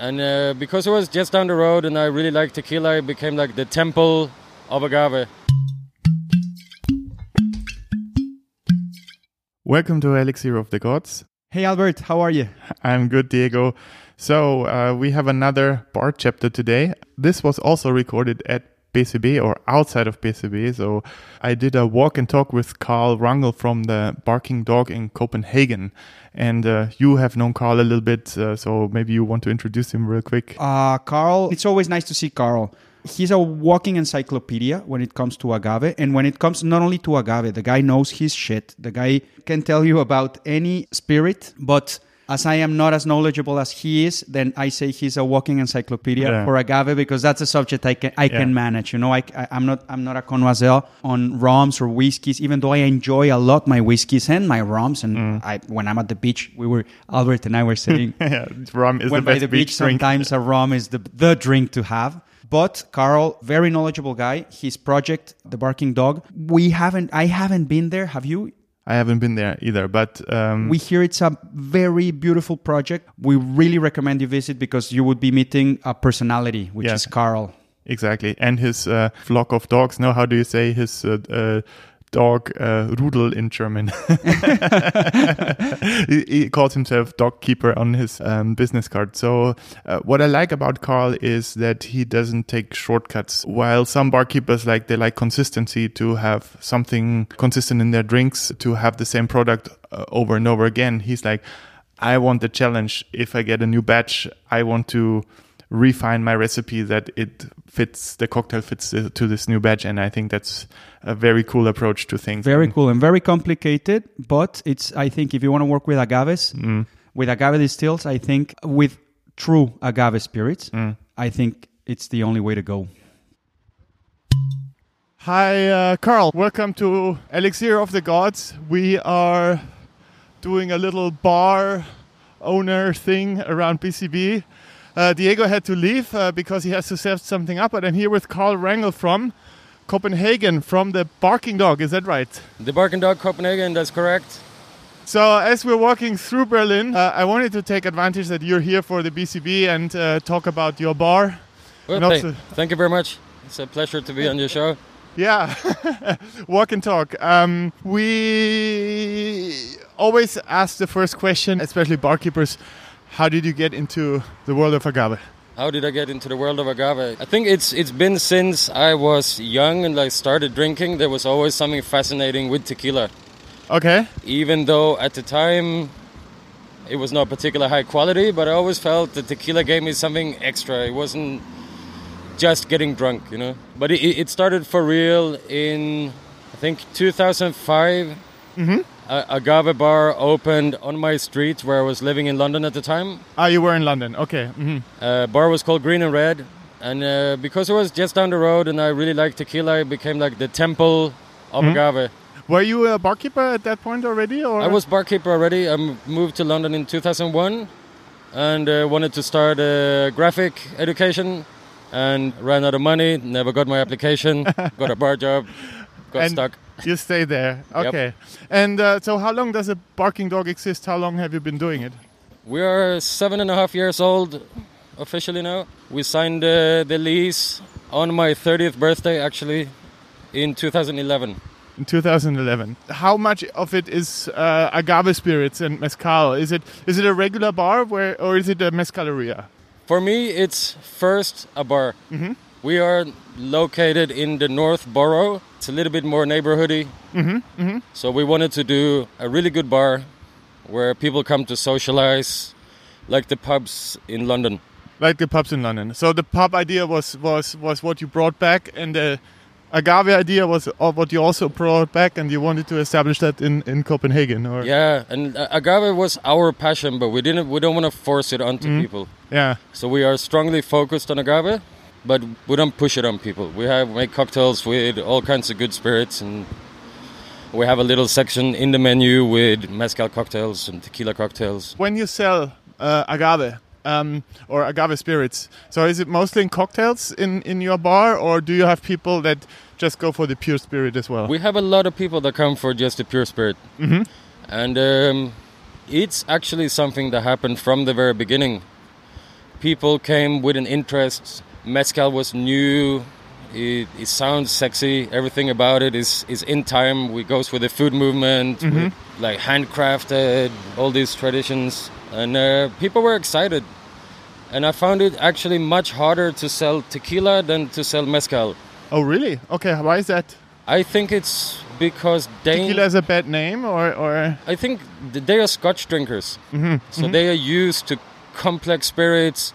And uh, because it was just down the road and I really liked tequila, it became like the temple of agave. Welcome to Elixir of the Gods. Hey Albert, how are you? I'm good, Diego. So, uh, we have another bar chapter today. This was also recorded at BCB or outside of BCB. So, I did a walk and talk with Carl Wrangel from the Barking Dog in Copenhagen. And uh, you have known Carl a little bit, uh, so maybe you want to introduce him real quick. Uh, Carl, it's always nice to see Carl. He's a walking encyclopedia when it comes to agave. And when it comes not only to agave, the guy knows his shit. The guy can tell you about any spirit, but as I am not as knowledgeable as he is, then I say he's a walking encyclopedia Yeah. for agave because that's a subject I can I Yeah. can manage. You know, I, I am not I'm not a connoisseur on rums or whiskeys, even though I enjoy a lot my whiskeys and my rums. And Mm. I when I'm at the beach, we were Albert and I were saying yeah, rum is when the by the beach, drink. sometimes a rum is the the drink to have. But Carl, very knowledgeable guy. His project, the Barking Dog, we haven't. I haven't been there. Have you? I haven't been there either, but um, We hear it's a very beautiful project. We really recommend you visit because you would be meeting a personality, which Yeah. is Carl. Exactly. And his uh, flock of dogs. No, how do you say his uh, uh, dog uh, Rudel in German? he, he calls himself dog keeper on his um, business card. So, uh, what I like about Carl is that he doesn't take shortcuts. While some barkeepers like they like consistency to have something consistent in their drinks, to have the same product uh, over and over again, he's like, I want the challenge. If I get a new batch, I want to refine my recipe that it fits the cocktail fits to this new batch and i think that's a very cool approach to things Very cool and very complicated, but it's. I think if you want to work with agaves, Mm. with agave distills, I think with true agave spirits, Mm. I think it's the only way to go. hi uh, carl welcome to elixir of the gods we are doing a little bar owner thing around bcb uh, diego had to leave uh, because he has to set something up but i'm here with carl wrangel from copenhagen from the barking dog is that right The Barking Dog Copenhagen, that's correct. So as we're walking through Berlin, uh, I wanted to take advantage that you're here for the BCB and uh, talk about your bar. Well, thank- thank you very much. It's a pleasure to be on your show. Yeah, walk and talk. Um, we always ask the first question, especially barkeepers, how did you get into the world of agave? How did I get into the world of agave? I think it's it's been since I was young and I started drinking. There was always something fascinating with tequila. Okay. Even though at the time it was not particular high quality, but I always felt that tequila gave me something extra. It wasn't just getting drunk, you know. But it, it started for real in I think 2005. Mhm. A agave bar opened on my street where I was living in London at the time. Ah, you were in London. Okay. hmm Uh, bar was called Green and Red, and uh, because it was just down the road, and I really liked tequila, it became like the temple of Mhm. agave. Were you a barkeeper at that point already, or I was barkeeper already. I moved to London in 2001, and uh, wanted to start uh, graphic education, and ran out of money. Never got my application. got a bar job. Got And- stuck. you stay there? Yep. Okay. And uh, so, how long does a barking dog exist? How long have you been doing it? We are seven and a half years old officially now. We signed uh, the lease on my 30th birthday, actually, in 2011. in 2011. How much of it is uh, agave spirits and mezcal? Is it is it a regular bar where, or is it a mezcaleria? For me, it's first a bar. Mhm. We are located in the North Borough. It's a little bit more neighborhoody. Mm-hmm, mm-hmm. So we wanted to do a really good bar where people come to socialize, like the pubs in London. Like the pubs in London. So the pub idea was was was what you brought back, and the agave idea was uh, what you also brought back, and you wanted to establish that in in Copenhagen, or Yeah, and uh, agave was our passion, but we didn't. We don't want to force it onto Mhm. people. yeah. So we are strongly focused on agave, but we don't push it on people. We have make cocktails with all kinds of good spirits, and we have a little section in the menu with mezcal cocktails and tequila cocktails. When you sell uh, agave. Um, or agave spirits. So is it mostly in cocktails in, in your bar, or do you have people that just go for the pure spirit as well? We have a lot of people that come for just the pure spirit, Mhm. and um, it's actually something that happened from the very beginning. people came with an interest. Mezcal was new. It, it sounds sexy. Everything about it is, is in time. We goes with the food movement, with, mm-hmm. like handcrafted, all these traditions, and uh, people were excited. And I found it actually much harder to sell tequila than to sell mezcal. Oh, really? Okay. Why is that? I think it's because. Tequila is a bad name, or or I think th- they are Scotch drinkers, mm-hmm. so mm-hmm. they are used to complex spirits,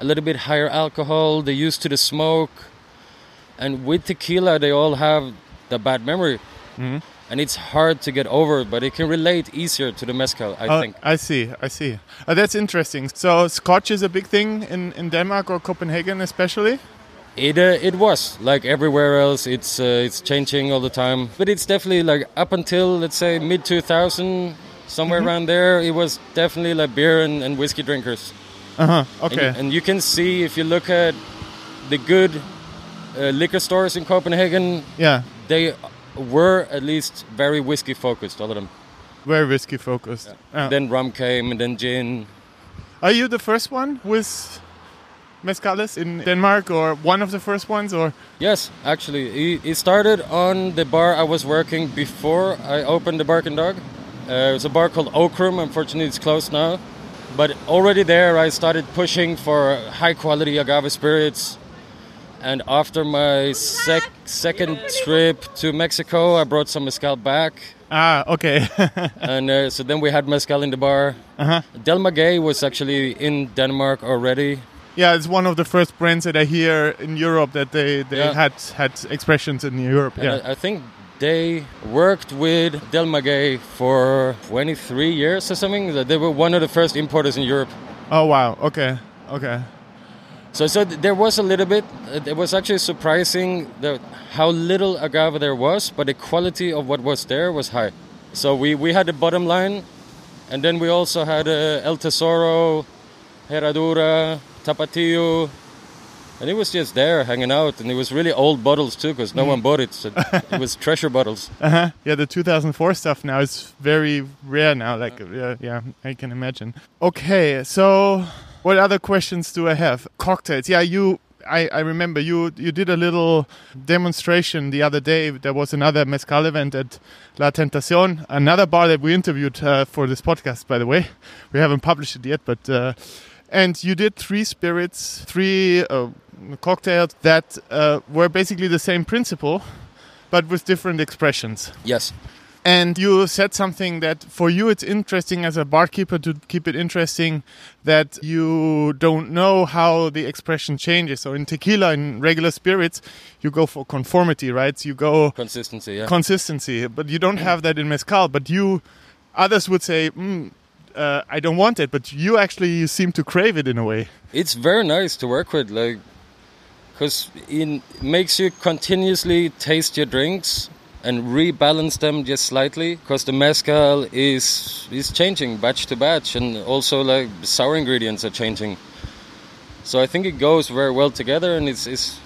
a little bit higher alcohol. They're used to the smoke, and with tequila, they all have the bad memory, and it's hard to get over. But it can relate easier to the mezcal, I Oh, think. I see. I see. Uh, that's interesting. So Scotch is a big thing in in Denmark or Copenhagen, especially. It uh, it was like everywhere else. It's uh, it's changing all the time, but it's definitely like up until let's say mid 2000, somewhere around there. It was definitely like beer and, and whiskey drinkers. Uh huh. Okay. And, you can see if you look at the good uh, liquor stores in Copenhagen, yeah. they were at least very whiskey focused, all of them. Very whiskey focused. Yeah. Then rum came, and then gin. Are you the first one with mezcales in Denmark, or one of the first ones, or? Yes, actually, it, it started on the bar I was working before I opened the Barking Dog. Uh, it's a bar called Okrum. Unfortunately, it's closed now. But already there, I started pushing for high quality agave spirits. And after my sec- second trip to Mexico, I brought some mezcal back. Ah, okay. and uh, so then we had mezcal in the bar. uh-huh. Del Maguey was actually in Denmark already. Yeah, it's one of the first brands that I hear in Europe that they, they Yeah. had had expressions in Europe. And Yeah. I, I think they worked with Del Maguey for 23 years or something. They were one of the first importers in Europe. oh wow. Okay. Okay. So, so there was a little bit. uh, It was actually surprising that how little agave there was, but the quality of what was there was high. So we, we had the bottom line, and then we also had uh, El Tesoro, Herradura, Tapatio, and it was just there hanging out. And it was really old bottles too, because no one bought it. So it was treasure bottles. Uh-huh. Yeah, the 2004 stuff now is very rare now. Like, yeah, yeah, I can imagine. Okay, so what other questions do I have? Cocktails. Yeah, you. I, I remember you you did a little demonstration the other day. There was another mezcal event at La Tentacion, another bar that we interviewed uh, for this podcast. By the way, we haven't published it yet, but uh, and you did three spirits, three uh, cocktails that uh, were basically the same principle, but with different expressions. Yes. And you said something that for you it's interesting as a barkeeper to keep it interesting that you don't know how the expression changes. So in tequila and regular spirits, you go for conformity, right? So you go Consistency, yeah. consistency, but you don't have that in mezcal. But you, others would say, mm, uh, I don't want it, but you actually you seem to crave it in a way. it's very nice to work with, like, because it makes you continuously taste your drinks and rebalance them just slightly. Because the mezcal is is changing batch to batch, and also like sour ingredients are changing. So I think it goes very well together, and it's it's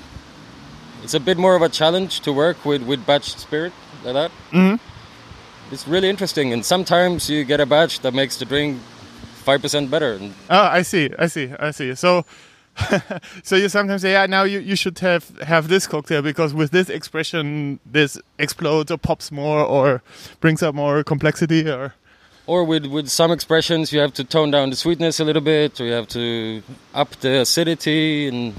it's a bit more of a challenge to work with with batch spirit like that. Mhm. It's really interesting, and sometimes you get a batch that makes the drink five percent better. And Oh, I see, I see, I see. So, so you sometimes say, yeah, now you, you should have have this cocktail because with this expression, this explodes or pops more or brings up more complexity or. or with with some expressions you have to tone down the sweetness a little bit or you have to up the acidity and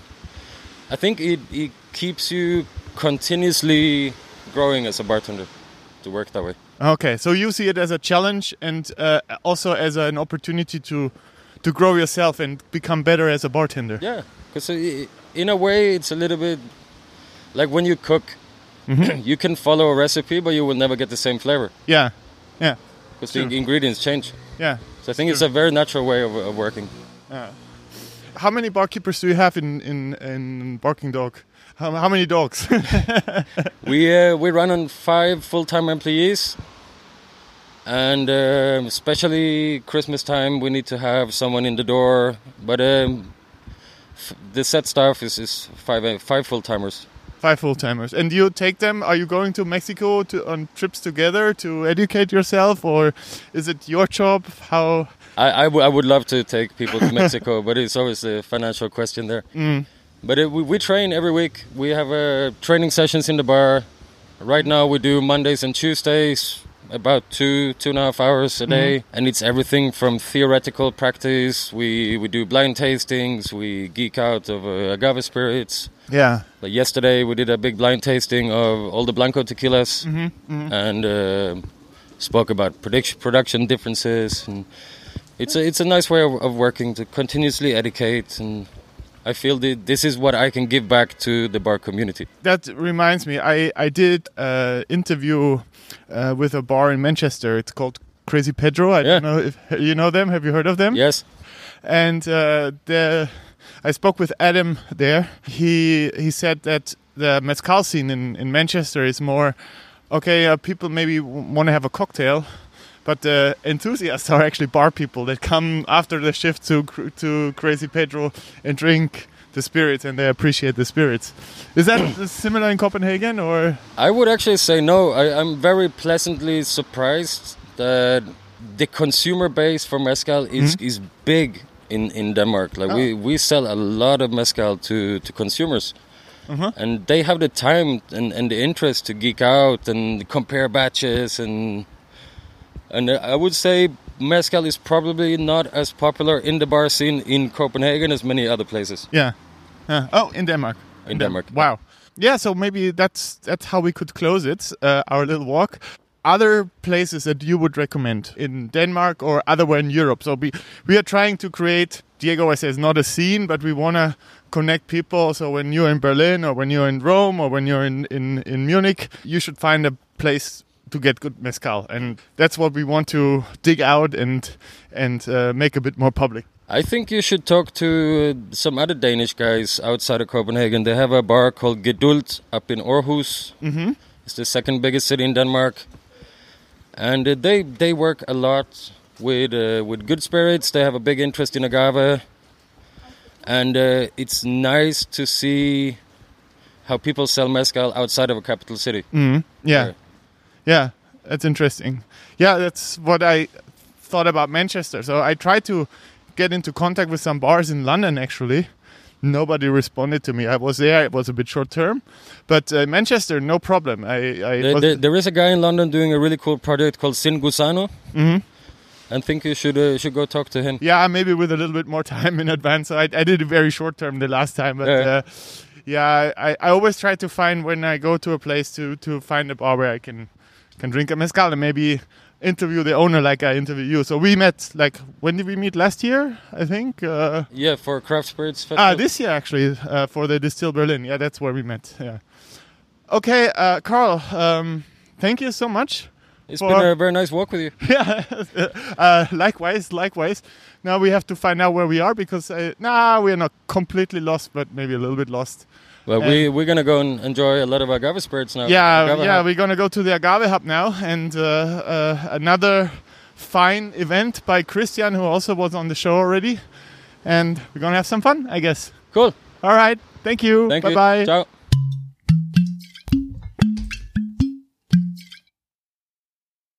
i think it, it keeps you continuously growing as a bartender to work that way Okay, so you see it as a challenge and uh, also as an opportunity to to grow yourself and become better as a bartender. yeah because in a way it's a little bit like when you cook you can follow a recipe but you will never get the same flavor Yeah, yeah, because the ingredients change yeah. so i think it's a very natural way of, of working How many barkeepers do you have in in, in Barking Dog? How, how many dogs? we uh, we run on five full-time employees and um especially christmas time we need to have someone in the door but um, f- the set staff is, is five uh, five full-timers Five full timers. And you take them? Are you going to Mexico to on trips together to educate yourself, or is it your job? How? I, I, w- I would love to take people to Mexico, but it's always a financial question there. Mm. But it, we, we train every week. We have uh, training sessions in the bar. Right now, we do Mondays and Tuesdays, about two two and a half hours a day, and it's everything from theoretical practice. We we do blind tastings. We geek out of uh, agave spirits. Yeah. Like yesterday, we did a big blind tasting of all the Blanco tequilas Mm-hmm. and uh, spoke about production production differences. And it's a it's a nice way of, of working to continuously educate, and I feel that this is what I can give back to the bar community. That reminds me, I, I did an interview uh, with a bar in Manchester. It's called Crazy Pedro. I Yeah. don't know if you know them. Have you heard of them? Yes, and uh, the I spoke with Adam there. He he said that the mezcal scene in, in Manchester is more okay. Uh, people maybe want to have a cocktail, but the enthusiasts are actually bar people that come after the shift to to Crazy Pedro and drink the spirits, and they appreciate the spirits. Is that similar in Copenhagen, or I would actually say no. I, I'm very pleasantly surprised that the consumer base for mezcal is hmm? is big in, in Denmark. Like we, oh. we sell a lot of mezcal to, to consumers. Uh-huh. And they have the time and, and the interest to geek out and compare batches and and I would say mezcal is probably not as popular in the bar scene in Copenhagen as many other places. Yeah. Yeah. Oh, in Denmark. In Denmark. Wow. Yeah. So maybe that's that's how we could close it. Uh, our little walk. Other places that you would recommend in Denmark or otherwhere in Europe. So we we are trying to create. Diego says not a scene, but we want to connect people. So when you're in Berlin or when you're in Rome or when you're in in in Munich, you should find a place to get good mezcal, and that's what we want to dig out and and uh, make a bit more public. I think you should talk to uh, some other Danish guys outside of Copenhagen. They have a bar called Gedulgt up in Aarhus. Mm-hmm. It's the second biggest city in Denmark, and uh, they they work a lot with uh, with good spirits. They have a big interest in agave, and uh, it's nice to see how people sell mezcal outside of a capital city. Yeah. Yeah. Yeah, that's interesting. Yeah, that's what I thought about Manchester. So I tried to get into contact with some bars in London actually. Nobody responded to me. I was there, it was a bit short term. But uh, Manchester, no problem. I, I There, was- there, there is a guy in London doing a really cool project called Sin Gusano. Mm-hmm. I think you should uh, should go talk to him. yeah, maybe with a little bit more time in advance. So I, I did it very short term the last time, but Yeah. uh, yeah, I, I always try to find when I go to a place to to find a bar where I can can drink a mezcal and maybe interview the owner like I interview you. So we met like when did we meet last year? I think. Uh, Yeah, for Craft Spirits Festival. ah, this year actually uh, for the Destille Berlin. Yeah, that's where we met. Yeah. Okay, uh, Carl. Um, thank you so much. It's been a very nice walk with you. yeah uh, likewise likewise now we have to find out where we are because uh, nah we're not completely lost but maybe a little bit lost Well, we we're gonna go and enjoy a lot of agave spirits now. yeah Agave yeah Hub. we're gonna go to the agave hub now and uh, uh, another fine event by christian who also was on the show already and we're gonna have some fun i guess cool. all right thank you Thank bye you. bye Ciao.